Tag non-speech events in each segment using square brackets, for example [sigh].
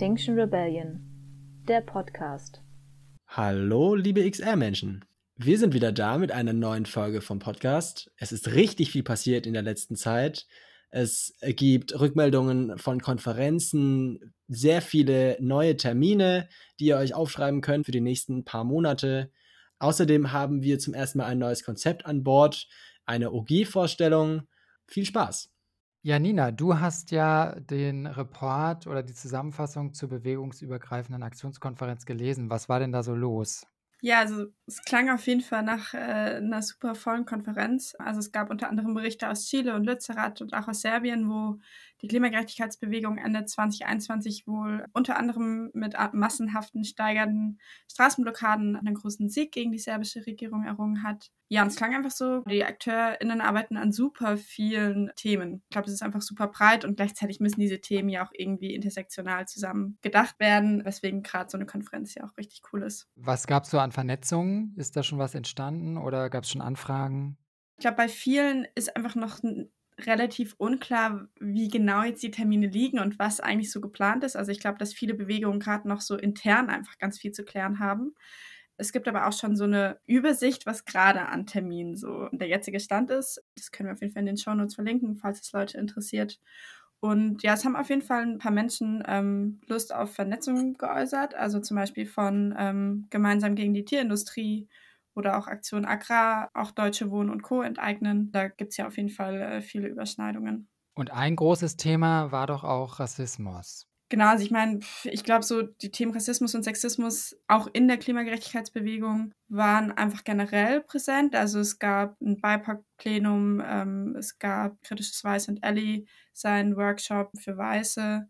Extinction Rebellion, der Podcast. Hallo, liebe XR-Menschen. Wir sind wieder da mit einer neuen Folge vom Podcast. Es ist richtig viel passiert in der letzten Zeit. Es gibt Rückmeldungen von Konferenzen, sehr viele neue Termine, die ihr euch aufschreiben könnt für die nächsten paar Monate. Außerdem haben wir zum ersten Mal ein neues Konzept an Bord, eine OG-Vorstellung. Viel Spaß! Ja, Nina, du hast ja den Report oder die Zusammenfassung zur bewegungsübergreifenden Aktionskonferenz gelesen. Was war denn da so los? Ja, also es klang auf jeden Fall nach äh, einer super vollen Konferenz. Also es gab unter anderem Berichte aus Chile und Lützerath und auch aus Serbien, wo die Klimagerechtigkeitsbewegung Ende 2021 wohl unter anderem mit massenhaften steigenden Straßenblockaden einen großen Sieg gegen die serbische Regierung errungen hat. Ja, und es klang einfach so, die AkteurInnen arbeiten an super vielen Themen. Ich glaube, es ist einfach super breit und gleichzeitig müssen diese Themen ja auch irgendwie intersektional zusammen gedacht werden, weswegen gerade so eine Konferenz ja auch richtig cool ist. Was gab es so an Vernetzungen? Ist da schon was entstanden oder gab es schon Anfragen? Ich glaube, bei vielen ist einfach noch relativ unklar, wie genau jetzt die Termine liegen und was eigentlich so geplant ist. Also ich glaube, dass viele Bewegungen gerade noch so intern einfach ganz viel zu klären haben. Es gibt aber auch schon so eine Übersicht, was gerade an Terminen so der jetzige Stand ist. Das können wir auf jeden Fall in den Shownotes verlinken, falls es Leute interessiert. Und ja, es haben auf jeden Fall ein paar Menschen ähm, Lust auf Vernetzung geäußert. Also zum Beispiel von ähm, Gemeinsam gegen die Tierindustrie oder auch Aktion Agrar, auch Deutsche Wohnen und Co. enteignen. Da gibt es ja auf jeden Fall äh, viele Überschneidungen. Und ein großes Thema war doch auch Rassismus. Genau, also ich meine, ich glaube, so die Themen Rassismus und Sexismus auch in der Klimagerechtigkeitsbewegung waren einfach generell präsent. Also es gab ein BIPOC-Plenum, ähm, es gab Kritisches Weiß und Ellie, sein Workshop für Weiße.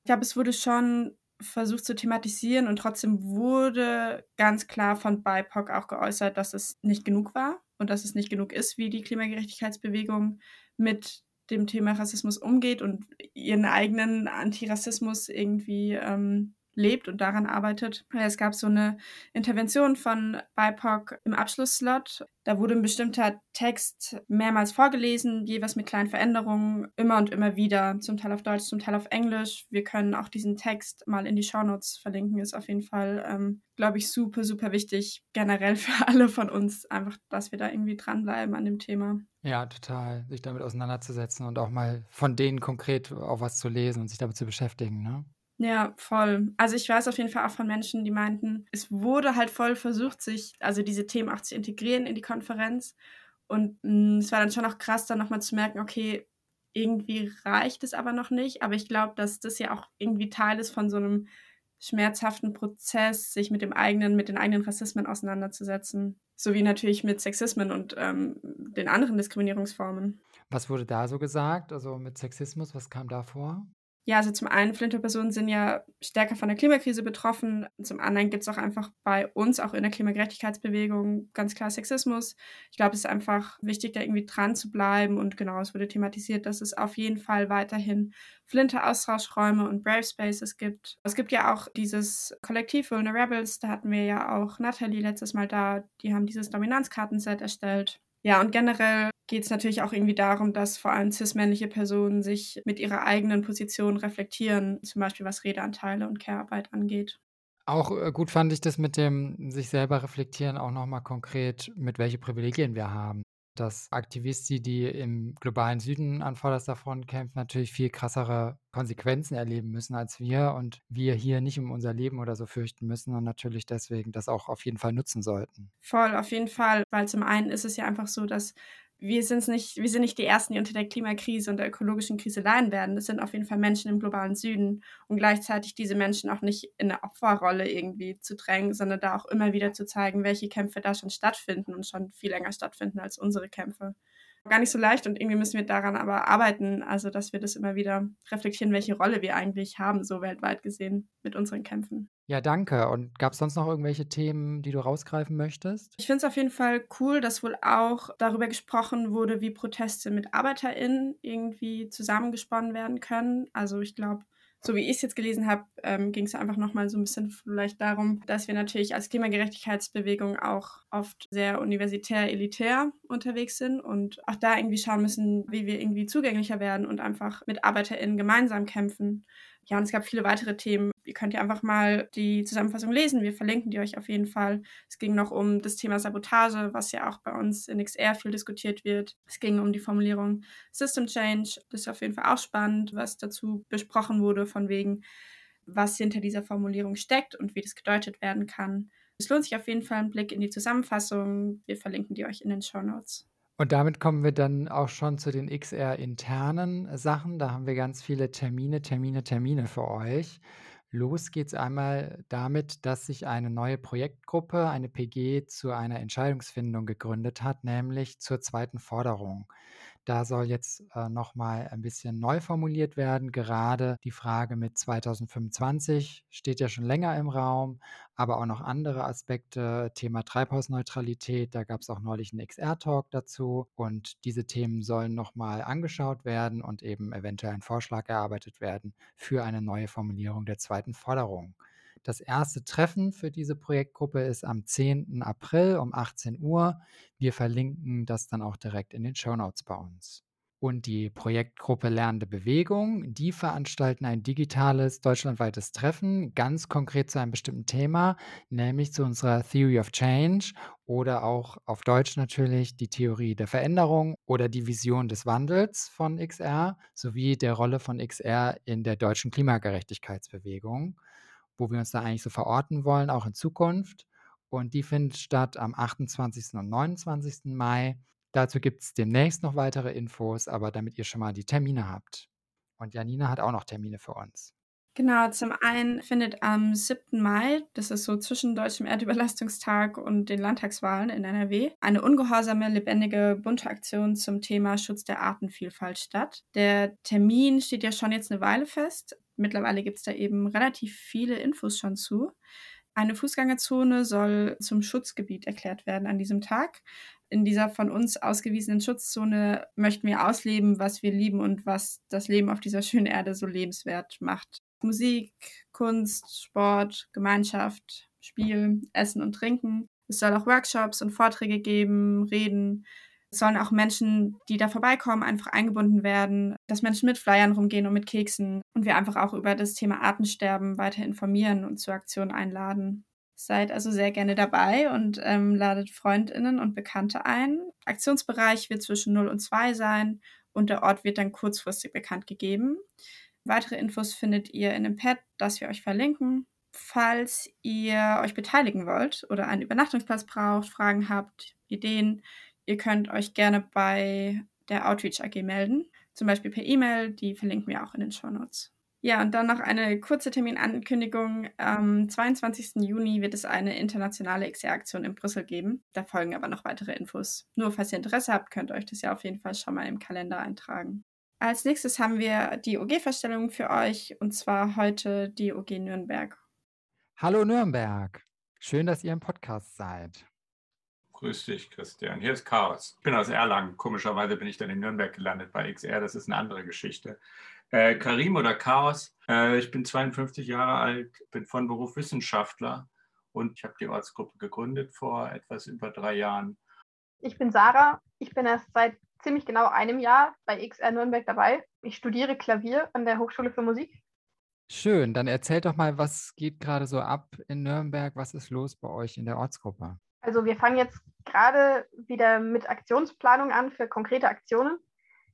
Ich glaube, es wurde schon versucht zu thematisieren und trotzdem wurde ganz klar von BIPOC auch geäußert, dass es nicht genug war und dass es nicht genug ist, wie die Klimagerechtigkeitsbewegung mit dem Thema Rassismus umgeht und ihren eigenen Antirassismus irgendwie ähm, lebt und daran arbeitet. Es gab so eine Intervention von BIPOC im Abschlussslot. Da wurde ein bestimmter Text mehrmals vorgelesen, jeweils mit kleinen Veränderungen, immer und immer wieder, zum Teil auf Deutsch, zum Teil auf Englisch. Wir können auch diesen Text mal in die Shownotes verlinken, ist auf jeden Fall, ähm, glaube ich, super, super wichtig, generell [laughs] für alle von uns, einfach, dass wir da irgendwie dranbleiben an dem Thema. Ja, total, sich damit auseinanderzusetzen und auch mal von denen konkret auch was zu lesen und sich damit zu beschäftigen, ne? Ja, voll. Also ich weiß auf jeden Fall auch von Menschen, die meinten, es wurde halt voll versucht, sich, also diese Themen auch zu integrieren in die Konferenz. Und mh, mm, es war dann schon auch krass, dann nochmal zu merken, okay, irgendwie reicht es aber noch nicht. Aber ich glaube, dass das ja auch irgendwie Teil ist von so einem schmerzhaften Prozess, sich mit dem eigenen, mit den eigenen Rassismen auseinanderzusetzen. Sowie natürlich mit Sexismen und ähm, den anderen Diskriminierungsformen. Was wurde da so gesagt? Also mit Sexismus, was kam da vor? Ja, also zum einen, Flinterpersonen sind ja stärker von der Klimakrise betroffen. Zum anderen gibt es auch einfach bei uns, auch in der Klimagerechtigkeitsbewegung, ganz klar Sexismus. Ich glaube, es ist einfach wichtig, da irgendwie dran zu bleiben. Und genau, es wurde thematisiert, dass es auf jeden Fall weiterhin Flinter-Austauschräume und Brave Spaces gibt. Es gibt ja auch dieses Kollektiv Vulnerables, da hatten wir ja auch Nathalie letztes Mal da. Die haben dieses Dominanzkartenset erstellt. Ja, und generell geht es natürlich auch irgendwie darum, dass vor allem cis-männliche Personen sich mit ihrer eigenen Position reflektieren, zum Beispiel was Redeanteile und Care-Arbeit angeht. Auch äh, gut fand ich das mit dem sich selber reflektieren auch nochmal konkret, mit welche Privilegien wir haben dass Aktivisten, die im globalen Süden an vorderster Front kämpfen, natürlich viel krassere Konsequenzen erleben müssen als wir und wir hier nicht um unser Leben oder so fürchten müssen und natürlich deswegen das auch auf jeden Fall nutzen sollten. Voll, auf jeden Fall, weil zum einen ist es ja einfach so, dass wir sind nicht, wir sind nicht die Ersten, die unter der Klimakrise und der ökologischen Krise leiden werden. Das sind auf jeden Fall Menschen im globalen Süden und gleichzeitig diese Menschen auch nicht in eine Opferrolle irgendwie zu drängen, sondern da auch immer wieder zu zeigen, welche Kämpfe da schon stattfinden und schon viel länger stattfinden als unsere Kämpfe gar nicht so leicht und irgendwie müssen wir daran aber arbeiten, also dass wir das immer wieder reflektieren, welche Rolle wir eigentlich haben, so weltweit gesehen mit unseren Kämpfen. Ja, danke. Und gab es sonst noch irgendwelche Themen, die du rausgreifen möchtest? Ich finde es auf jeden Fall cool, dass wohl auch darüber gesprochen wurde, wie Proteste mit ArbeiterInnen irgendwie zusammengesponnen werden können. Also ich glaube, so wie ich es jetzt gelesen habe, ähm, ging es einfach nochmal so ein bisschen vielleicht darum, dass wir natürlich als Klimagerechtigkeitsbewegung auch oft sehr universitär, elitär unterwegs sind und auch da irgendwie schauen müssen, wie wir irgendwie zugänglicher werden und einfach mit ArbeiterInnen gemeinsam kämpfen. Ja, und es gab viele weitere Themen. Ihr könnt ja einfach mal die Zusammenfassung lesen. Wir verlinken die euch auf jeden Fall. Es ging noch um das Thema Sabotage, was ja auch bei uns in XR viel diskutiert wird. Es ging um die Formulierung System Change. Das ist auf jeden Fall auch spannend, was dazu besprochen wurde, von wegen, was hinter dieser Formulierung steckt und wie das gedeutet werden kann. Es lohnt sich auf jeden Fall ein Blick in die Zusammenfassung. Wir verlinken die euch in den Show Notes. Und damit kommen wir dann auch schon zu den XR-internen Sachen. Da haben wir ganz viele Termine, Termine, Termine für euch. Los geht's einmal damit, dass sich eine neue Projektgruppe, eine PG, zu einer Entscheidungsfindung gegründet hat, nämlich zur zweiten Forderung. Da soll jetzt äh, nochmal ein bisschen neu formuliert werden. Gerade die Frage mit 2025 steht ja schon länger im Raum, aber auch noch andere Aspekte. Thema Treibhausneutralität, da gab es auch neulich einen XR-Talk dazu. Und diese Themen sollen nochmal angeschaut werden und eben eventuell ein Vorschlag erarbeitet werden für eine neue Formulierung der zweiten Forderung. Das erste Treffen für diese Projektgruppe ist am 10. April um 18 Uhr. Wir verlinken das dann auch direkt in den Show Notes bei uns. Und die Projektgruppe Lernende Bewegung, die veranstalten ein digitales deutschlandweites Treffen, ganz konkret zu einem bestimmten Thema, nämlich zu unserer Theory of Change oder auch auf Deutsch natürlich die Theorie der Veränderung oder die Vision des Wandels von XR sowie der Rolle von XR in der deutschen Klimagerechtigkeitsbewegung wo wir uns da eigentlich so verorten wollen, auch in Zukunft. Und die findet statt am 28. und 29. Mai. Dazu gibt es demnächst noch weitere Infos, aber damit ihr schon mal die Termine habt. Und Janina hat auch noch Termine für uns. Genau, zum einen findet am 7. Mai, das ist so zwischen Deutschem Erdüberlastungstag und den Landtagswahlen in NRW, eine ungehorsame, lebendige, bunte Aktion zum Thema Schutz der Artenvielfalt statt. Der Termin steht ja schon jetzt eine Weile fest. Mittlerweile gibt es da eben relativ viele Infos schon zu. Eine Fußgängerzone soll zum Schutzgebiet erklärt werden an diesem Tag. In dieser von uns ausgewiesenen Schutzzone möchten wir ausleben, was wir lieben und was das Leben auf dieser [laughs] schönen Erde so lebenswert macht. Musik, Kunst, Sport, Gemeinschaft, Spiel, Essen und Trinken. Es soll auch Workshops und Vorträge geben, Reden, sollen auch Menschen, die da vorbeikommen, einfach eingebunden werden, dass Menschen mit Flyern rumgehen und mit Keksen und wir einfach auch über das Thema Artensterben weiter informieren und zur Aktion einladen. Seid also sehr gerne dabei und ähm, ladet Freundinnen und Bekannte ein. Aktionsbereich wird zwischen 0 und 2 sein und der Ort wird dann kurzfristig bekannt gegeben. Weitere Infos findet ihr in dem Pad, das wir euch verlinken. Falls ihr euch beteiligen wollt oder einen Übernachtungsplatz braucht, Fragen habt, Ideen, Ihr könnt euch gerne bei der Outreach AG melden, zum Beispiel per E-Mail, die verlinken wir auch in den Show Notes. Ja, und dann noch eine kurze Terminankündigung. Am 22. Juni wird es eine internationale XR-Aktion in Brüssel geben. Da folgen aber noch weitere Infos. Nur falls ihr Interesse habt, könnt ihr euch das ja auf jeden Fall schon mal im Kalender eintragen. Als nächstes haben wir die OG-Verstellung für euch und zwar heute die OG Nürnberg. Hallo Nürnberg. Schön, dass ihr im Podcast seid. Grüß dich, Christian. Hier ist Chaos. Ich bin aus Erlangen. Komischerweise bin ich dann in Nürnberg gelandet bei XR. Das ist eine andere Geschichte. Äh, Karim oder Chaos. Äh, ich bin 52 Jahre alt, bin von Beruf Wissenschaftler und ich habe die Ortsgruppe gegründet vor etwas über drei Jahren. Ich bin Sarah. Ich bin erst seit ziemlich genau einem Jahr bei XR Nürnberg dabei. Ich studiere Klavier an der Hochschule für Musik. Schön, dann erzählt doch mal, was geht gerade so ab in Nürnberg? Was ist los bei euch in der Ortsgruppe? Also wir fangen jetzt gerade wieder mit Aktionsplanung an für konkrete Aktionen.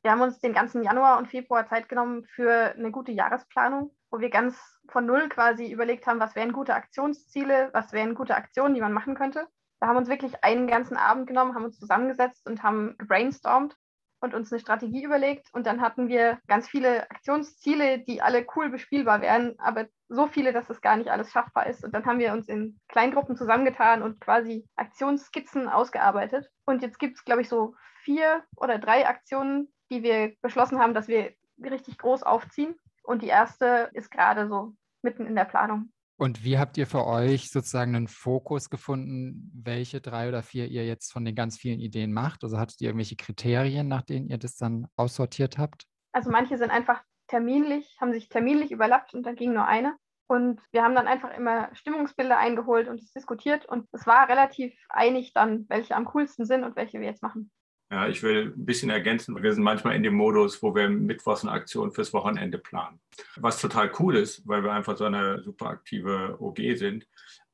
Wir haben uns den ganzen Januar und Februar Zeit genommen für eine gute Jahresplanung, wo wir ganz von Null quasi überlegt haben, was wären gute Aktionsziele, was wären gute Aktionen, die man machen könnte. Da haben wir uns wirklich einen ganzen Abend genommen, haben uns zusammengesetzt und haben gebrainstormt und uns eine Strategie überlegt. Und dann hatten wir ganz viele Aktionsziele, die alle cool bespielbar wären, aber so viele, dass es gar nicht alles schaffbar ist. Und dann haben wir uns in Kleingruppen zusammengetan und quasi Aktionsskizzen ausgearbeitet. Und jetzt gibt es, glaube ich, so vier oder drei Aktionen, die wir beschlossen haben, dass wir richtig groß aufziehen. Und die erste ist gerade so mitten in der Planung. Und wie habt ihr für euch sozusagen einen Fokus gefunden, welche drei oder vier ihr jetzt von den ganz vielen Ideen macht? Also hattet ihr irgendwelche Kriterien, nach denen ihr das dann aussortiert habt? Also manche sind einfach terminlich, haben sich terminlich überlappt und dann ging nur eine. Und wir haben dann einfach immer Stimmungsbilder eingeholt und es diskutiert. Und es war relativ einig dann, welche am coolsten sind und welche wir jetzt machen. Ja, ich will ein bisschen ergänzen. Wir sind manchmal in dem Modus, wo wir mittwochs eine Aktion fürs Wochenende planen. Was total cool ist, weil wir einfach so eine super aktive OG sind.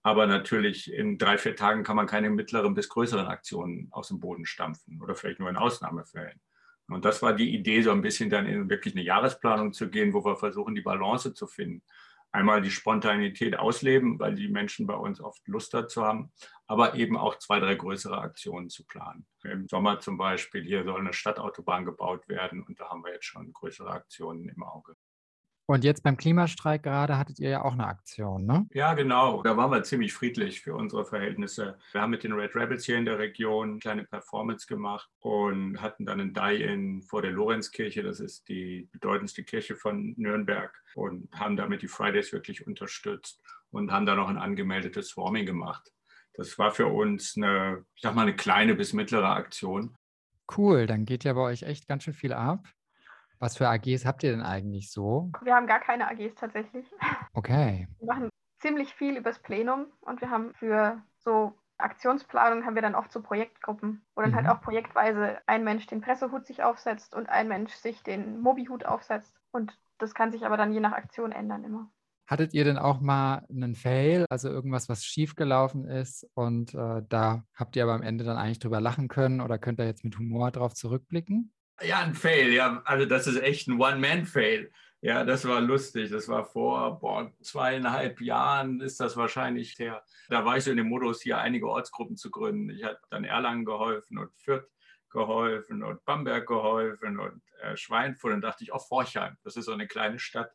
Aber natürlich in drei, vier Tagen kann man keine mittleren bis größeren Aktionen aus dem Boden stampfen oder vielleicht nur in Ausnahmefällen. Und das war die Idee, so ein bisschen dann in wirklich eine Jahresplanung zu gehen, wo wir versuchen, die Balance zu finden einmal die Spontanität ausleben, weil die Menschen bei uns oft Lust dazu haben, aber eben auch zwei, drei größere Aktionen zu planen. Im Sommer zum Beispiel, hier soll eine Stadtautobahn gebaut werden und da haben wir jetzt schon größere Aktionen im Auge. Und jetzt beim Klimastreik gerade hattet ihr ja auch eine Aktion, ne? Ja, genau. Da waren wir ziemlich friedlich für unsere Verhältnisse. Wir haben mit den Red Rebels hier in der Region eine kleine Performance gemacht und hatten dann ein Die-In vor der Lorenzkirche. Das ist die bedeutendste Kirche von Nürnberg und haben damit die Fridays wirklich unterstützt und haben da noch ein angemeldetes Swarming gemacht. Das war für uns eine, ich sag mal, eine kleine bis mittlere Aktion. Cool, dann geht ja bei euch echt ganz schön viel ab. Was für AGs habt ihr denn eigentlich so? Wir haben gar keine AGs tatsächlich. [laughs] Okay. Wir machen ziemlich viel übers Plenum und wir haben für so Aktionsplanung haben wir dann oft so Projektgruppen, wo dann halt mhm. halt auch projektweise ein Mensch den Pressehut sich aufsetzt und ein Mensch sich den Mobi-Hut aufsetzt. Und das kann sich aber dann je nach Aktion ändern immer. Hattet ihr denn auch mal einen Fail, also irgendwas, was schiefgelaufen ist und äh, da habt ihr aber am Ende dann eigentlich drüber lachen können oder könnt ihr jetzt mit Humor drauf zurückblicken? Ja, ein Fail, ja. Also das ist echt ein One-Man-Fail. Ja, das war lustig. Das war vor boah, zweieinhalb Jahren ist das wahrscheinlich her. Da war ich so in dem Modus, hier einige Ortsgruppen zu gründen. Ich hatte dann Erlangen geholfen und Fürth geholfen und Bamberg geholfen und äh, Schweinfurt. Und dachte ich, auch oh, Forchheim, das ist so eine kleine Stadt.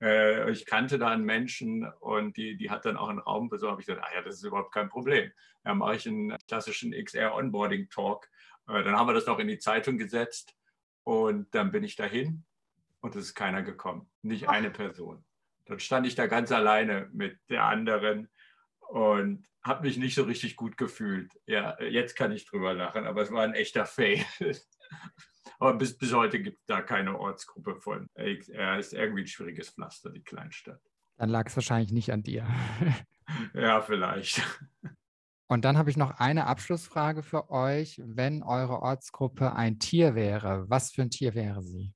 Äh, ich kannte da einen Menschen und die, die hat dann auch einen Raum besorgt. Ich dachte, ah ja, das ist überhaupt kein Problem. Da mache ich einen klassischen XR-Onboarding-Talk. Äh, dann haben wir das noch in die Zeitung gesetzt und dann bin ich dahin und es ist keiner gekommen, nicht eine Person. Dann stand ich da ganz alleine mit der anderen und habe mich nicht so richtig gut gefühlt. Ja, jetzt kann ich drüber lachen, aber es war ein echter Fail. [laughs] aber bis, bis heute gibt es da keine Ortsgruppe von. Er ist irgendwie ein schwieriges Pflaster, die Kleinstadt. Dann lag es wahrscheinlich nicht an dir. [laughs] ja, vielleicht. Und dann habe ich noch eine Abschlussfrage für euch. Wenn eure Ortsgruppe ein Tier wäre, was für ein Tier wäre sie?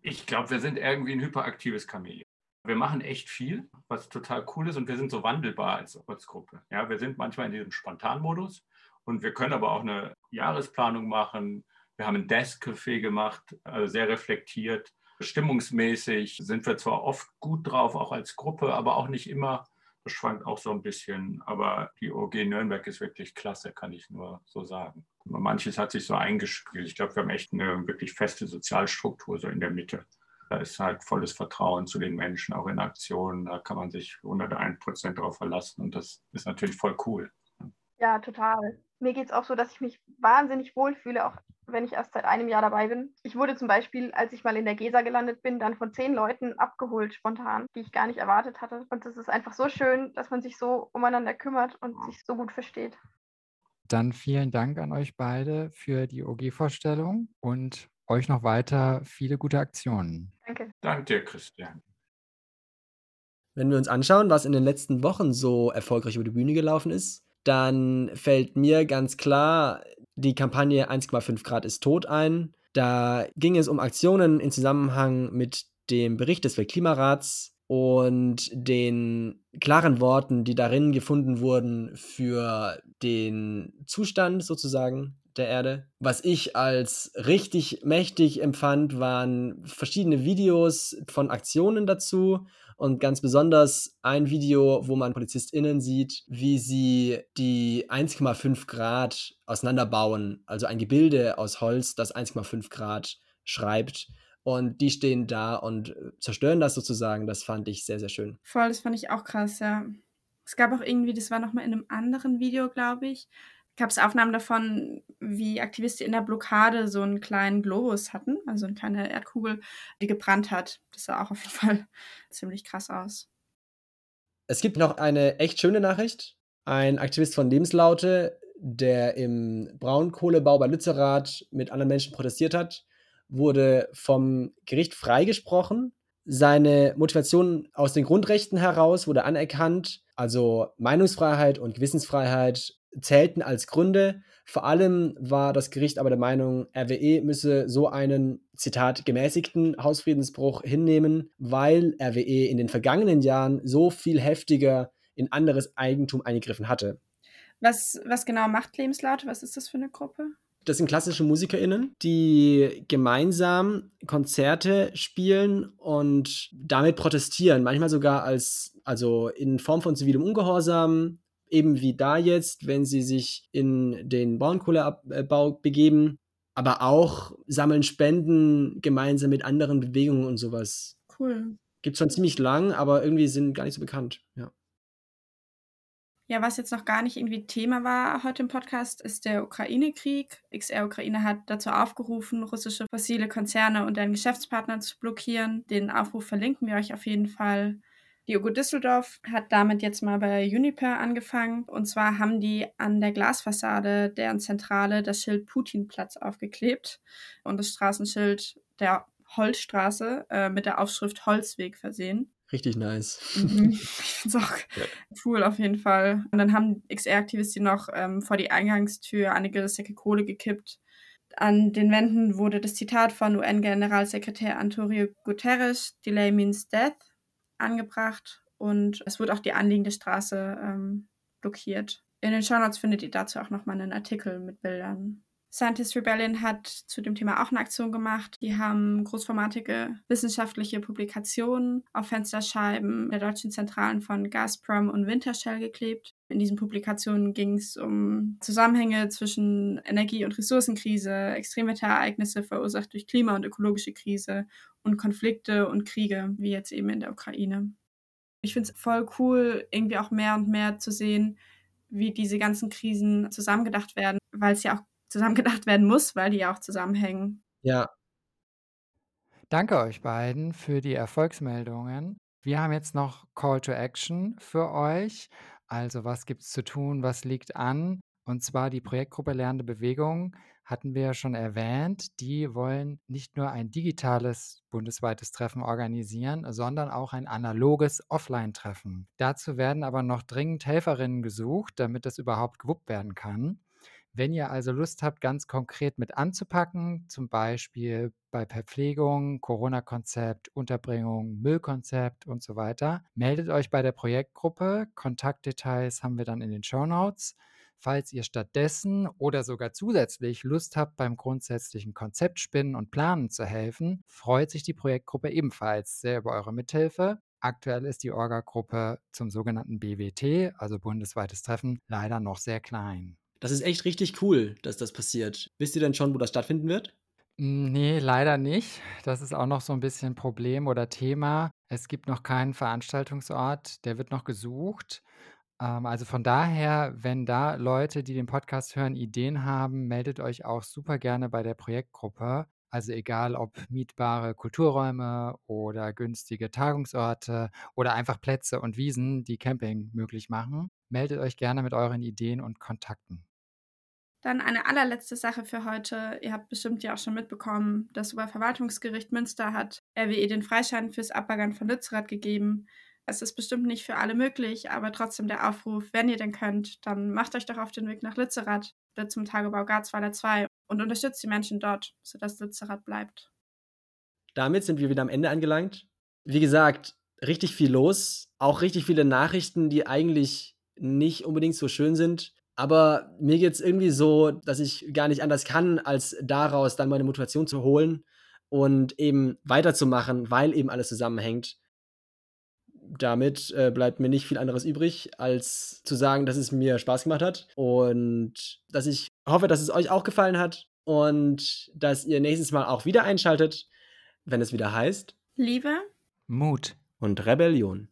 Ich glaube, wir sind irgendwie ein hyperaktives Chamäleon. Wir machen echt viel, was total cool ist und wir sind so wandelbar als Ortsgruppe. Ja, wir sind manchmal in diesem Spontanmodus und wir können aber auch eine Jahresplanung machen. Wir haben ein Desk-Café gemacht, also sehr reflektiert. Stimmungsmäßig sind wir zwar oft gut drauf, auch als Gruppe, aber auch nicht immer schwankt auch so ein bisschen, aber die OG Nürnberg ist wirklich klasse, kann ich nur so sagen. Manches hat sich so eingespielt. Ich glaube, wir haben echt eine wirklich feste Sozialstruktur so in der Mitte. Da ist halt volles Vertrauen zu den Menschen, auch in Aktionen. Da kann man sich 101 Prozent darauf verlassen und das ist natürlich voll cool. Ja, total. Mir geht es auch so, dass ich mich wahnsinnig wohlfühle, auch wenn ich erst seit einem Jahr dabei bin. Ich wurde zum Beispiel, als ich mal in der GESA gelandet bin, dann von zehn Leuten abgeholt, spontan, die ich gar nicht erwartet hatte. Und es ist einfach so schön, dass man sich so umeinander kümmert und sich so gut versteht. Dann vielen Dank an euch beide für die OG-Vorstellung und euch noch weiter viele gute Aktionen. Danke. Danke dir, Christian. Wenn wir uns anschauen, was in den letzten Wochen so erfolgreich über die Bühne gelaufen ist, dann fällt mir ganz klar die Kampagne 1,5 Grad ist tot ein. Da ging es um Aktionen in Zusammenhang mit dem Bericht des Weltklimarats und den klaren Worten, die darin gefunden wurden für den Zustand sozusagen der Erde. Was ich als richtig mächtig empfand, waren verschiedene Videos von Aktionen dazu und ganz besonders ein Video, wo man PolizistInnen sieht, wie sie die 1,5 Grad auseinanderbauen. Also ein Gebilde aus Holz, das 1,5 Grad schreibt. Und die stehen da und zerstören das sozusagen. Das fand ich sehr, sehr schön. Voll, das fand ich auch krass, ja. Es gab auch irgendwie, das war nochmal in einem anderen Video, glaube ich, gab es Aufnahmen davon, wie Aktivisten in der Blockade so einen kleinen Globus hatten, also eine kleine Erdkugel, die gebrannt hat. Das sah auch auf jeden Fall [laughs] ziemlich krass aus. Es gibt noch eine echt schöne Nachricht. Ein Aktivist von Lebenslaute, der im Braunkohlebau bei Lützerath mit anderen Menschen protestiert hat, wurde vom Gericht freigesprochen. Seine Motivation aus den Grundrechten heraus wurde anerkannt. Also Meinungsfreiheit und Gewissensfreiheit zählten als Gründe. Vor allem war das Gericht aber der Meinung, RWE müsse so einen, Zitat, gemäßigten Hausfriedensbruch hinnehmen, weil RWE in den vergangenen Jahren so viel heftiger in anderes Eigentum eingegriffen hatte. Was, was genau macht Lebenslaut? Was ist das für eine Gruppe? Das sind klassische MusikerInnen, die gemeinsam Konzerte spielen und damit protestieren. Manchmal sogar als, also in Form von zivilem Ungehorsam, eben wie da jetzt, wenn sie sich in den Braunkohleabbau begeben, aber auch sammeln Spenden gemeinsam mit anderen Bewegungen und sowas. Cool. Gibt schon ziemlich lang, aber irgendwie sind gar nicht so bekannt, ja. Ja, was jetzt noch gar nicht irgendwie Thema war heute im Podcast, ist der Ukraine-Krieg. XR Ukraine hat dazu aufgerufen, russische fossile Konzerne und deren Geschäftspartner zu blockieren. Den Aufruf verlinken wir euch auf jeden Fall. Die Ogo Düsseldorf hat damit jetzt mal bei Uniper angefangen. Und zwar haben die an der Glasfassade deren Zentrale das Schild Putinplatz aufgeklebt und das Straßenschild der Holzstraße äh, mit der Aufschrift Holzweg versehen. Richtig nice. Mhm. [laughs] Ich finde es auch cool auf jeden Fall. Und dann haben XR-Aktivisten noch ähm, vor die Eingangstür einige Säcke Kohle gekippt. An den Wänden wurde das Zitat von UN-Generalsekretär Antonio Guterres, Delay means death, angebracht und es wurde auch die anliegende Straße ähm, blockiert. In den Shownotes findet ihr dazu auch nochmal einen Artikel mit Bildern. Scientist Rebellion hat zu dem Thema auch eine Aktion gemacht. Die haben großformatige wissenschaftliche Publikationen auf Fensterscheiben der deutschen Zentralen von Gazprom und Wintershell geklebt. In diesen Publikationen ging es um Zusammenhänge zwischen Energie- und Ressourcenkrise, Extremwetterereignisse verursacht durch Klima- und ökologische Krise und Konflikte und Kriege, wie jetzt eben in der Ukraine. Ich finde es voll cool, irgendwie auch mehr und mehr zu sehen, wie diese ganzen Krisen zusammengedacht werden, weil es ja auch zusammengedacht werden muss, weil die ja auch zusammenhängen. Ja. Danke euch beiden für die Erfolgsmeldungen. Wir haben jetzt noch Call to Action für euch. Also was gibt es zu tun, was liegt an? Und zwar die Projektgruppe Lernende Bewegung hatten wir ja schon erwähnt. Die wollen nicht nur ein digitales bundesweites Treffen organisieren, sondern auch ein analoges Offline-Treffen. Dazu werden aber noch dringend Helferinnen gesucht, damit das überhaupt gewuppt werden kann. Wenn ihr also Lust habt, ganz konkret mit anzupacken, zum Beispiel bei Verpflegung, Corona-Konzept, Unterbringung, Müllkonzept und so weiter, meldet euch bei der Projektgruppe. Kontaktdetails haben wir dann in den Show Notes. Falls ihr stattdessen oder sogar zusätzlich Lust habt, beim grundsätzlichen Konzept spinnen und planen zu helfen, freut sich die Projektgruppe ebenfalls sehr über eure Mithilfe. Aktuell ist die Orga-Gruppe zum sogenannten BWT, also bundesweites Treffen, leider noch sehr klein. Das ist echt richtig cool, dass das passiert. Wisst ihr denn schon, wo das stattfinden wird? Hm, nee, leider nicht. Das ist auch noch so ein bisschen Problem oder Thema. Es gibt noch keinen Veranstaltungsort, der wird noch gesucht. Ähm, also von daher, wenn da Leute, die den Podcast hören, Ideen haben, meldet euch auch super gerne bei der Projektgruppe. Also egal ob mietbare Kulturräume oder günstige Tagungsorte oder einfach Plätze und Wiesen, die Camping möglich machen, meldet euch gerne mit euren Ideen und Kontakten. Dann eine allerletzte Sache für heute. Ihr habt bestimmt ja auch schon mitbekommen, das Oberverwaltungsgericht Münster hat RWE den Freischein fürs Abbaggern von Lützerath gegeben. Es ist bestimmt nicht für alle möglich, aber trotzdem der Aufruf, wenn ihr denn könnt, dann macht euch doch auf den Weg nach Lützerath oder zum Tagebau Garzweiler 2 und unterstützt die Menschen dort, sodass Lützerath bleibt. Damit sind wir wieder am Ende angelangt. Wie gesagt, richtig viel los, auch richtig viele Nachrichten, die eigentlich nicht unbedingt so schön sind. Aber mir geht es irgendwie so, dass ich gar nicht anders kann, als daraus dann meine Motivation zu holen und eben weiterzumachen, weil eben alles zusammenhängt. Damit äh, bleibt mir nicht viel anderes übrig, als zu sagen, dass es mir Spaß gemacht hat und dass ich hoffe, dass es euch auch gefallen hat und dass ihr nächstes Mal auch wieder einschaltet, wenn es wieder heißt Liebe, Mut und Rebellion.